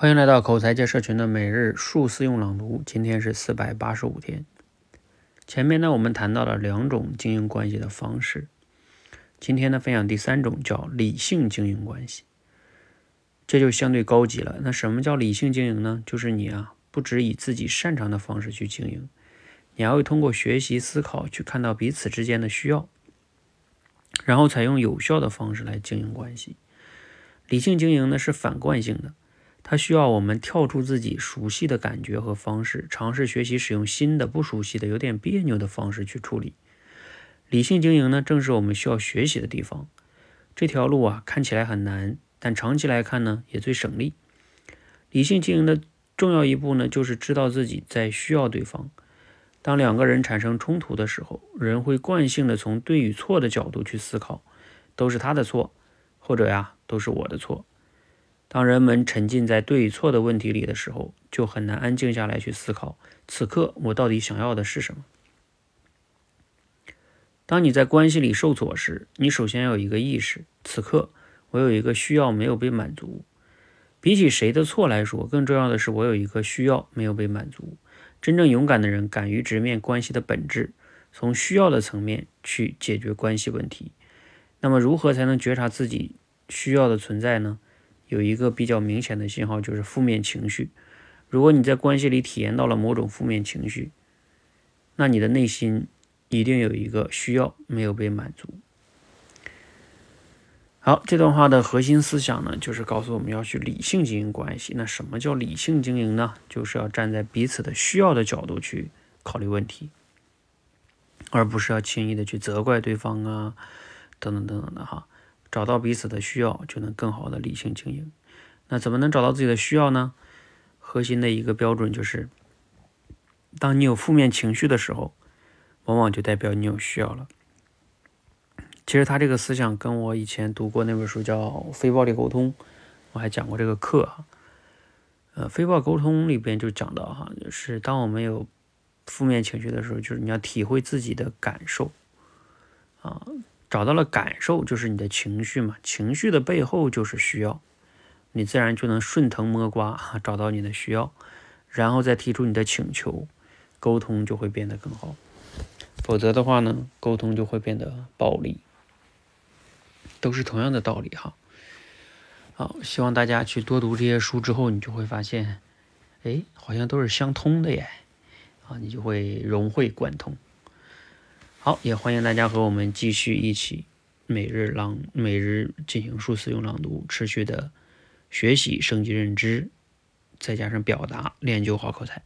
欢迎来到口才界社群的每日数字用朗读，今天是四百八十五天。前面呢，我们谈到了两种经营关系的方式，今天呢，分享第三种叫理性经营关系，这就相对高级了。那什么叫理性经营呢？就是你啊，不只以自己擅长的方式去经营，你还会通过学习思考去看到彼此之间的需要，然后采用有效的方式来经营关系。理性经营呢是反惯性的。它需要我们跳出自己熟悉的感觉和方式，尝试学习使用新的、不熟悉的、有点别扭的方式去处理。理性经营呢，正是我们需要学习的地方。这条路啊，看起来很难，但长期来看呢，也最省力。理性经营的重要一步呢，就是知道自己在需要对方。当两个人产生冲突的时候，人会惯性的从对与错的角度去思考，都是他的错，或者呀，都是我的错。当人们沉浸在对与错的问题里的时候，就很难安静下来去思考，此刻我到底想要的是什么。当你在关系里受挫时，你首先要有一个意识：此刻我有一个需要没有被满足。比起谁的错来说，更重要的是我有一个需要没有被满足。真正勇敢的人敢于直面关系的本质，从需要的层面去解决关系问题。那么，如何才能觉察自己需要的存在呢？有一个比较明显的信号，就是负面情绪。如果你在关系里体验到了某种负面情绪，那你的内心一定有一个需要没有被满足。好，这段话的核心思想呢，就是告诉我们要去理性经营关系。那什么叫理性经营呢？就是要站在彼此的需要的角度去考虑问题，而不是要轻易的去责怪对方啊，等等等等的哈。找到彼此的需要，就能更好的理性经营。那怎么能找到自己的需要呢？核心的一个标准就是，当你有负面情绪的时候，往往就代表你有需要了。其实他这个思想跟我以前读过那本书叫《非暴力沟通》，我还讲过这个课哈。呃，《非暴沟通》里边就讲到哈，就是当我们有负面情绪的时候，就是你要体会自己的感受啊。找到了感受，就是你的情绪嘛。情绪的背后就是需要，你自然就能顺藤摸瓜找到你的需要，然后再提出你的请求，沟通就会变得更好。否则的话呢，沟通就会变得暴力。都是同样的道理哈。好，希望大家去多读这些书之后，你就会发现，哎，好像都是相通的耶。啊，你就会融会贯通。好，也欢迎大家和我们继续一起每日朗每日进行数词用朗读，持续的学习升级认知，再加上表达，练就好口才。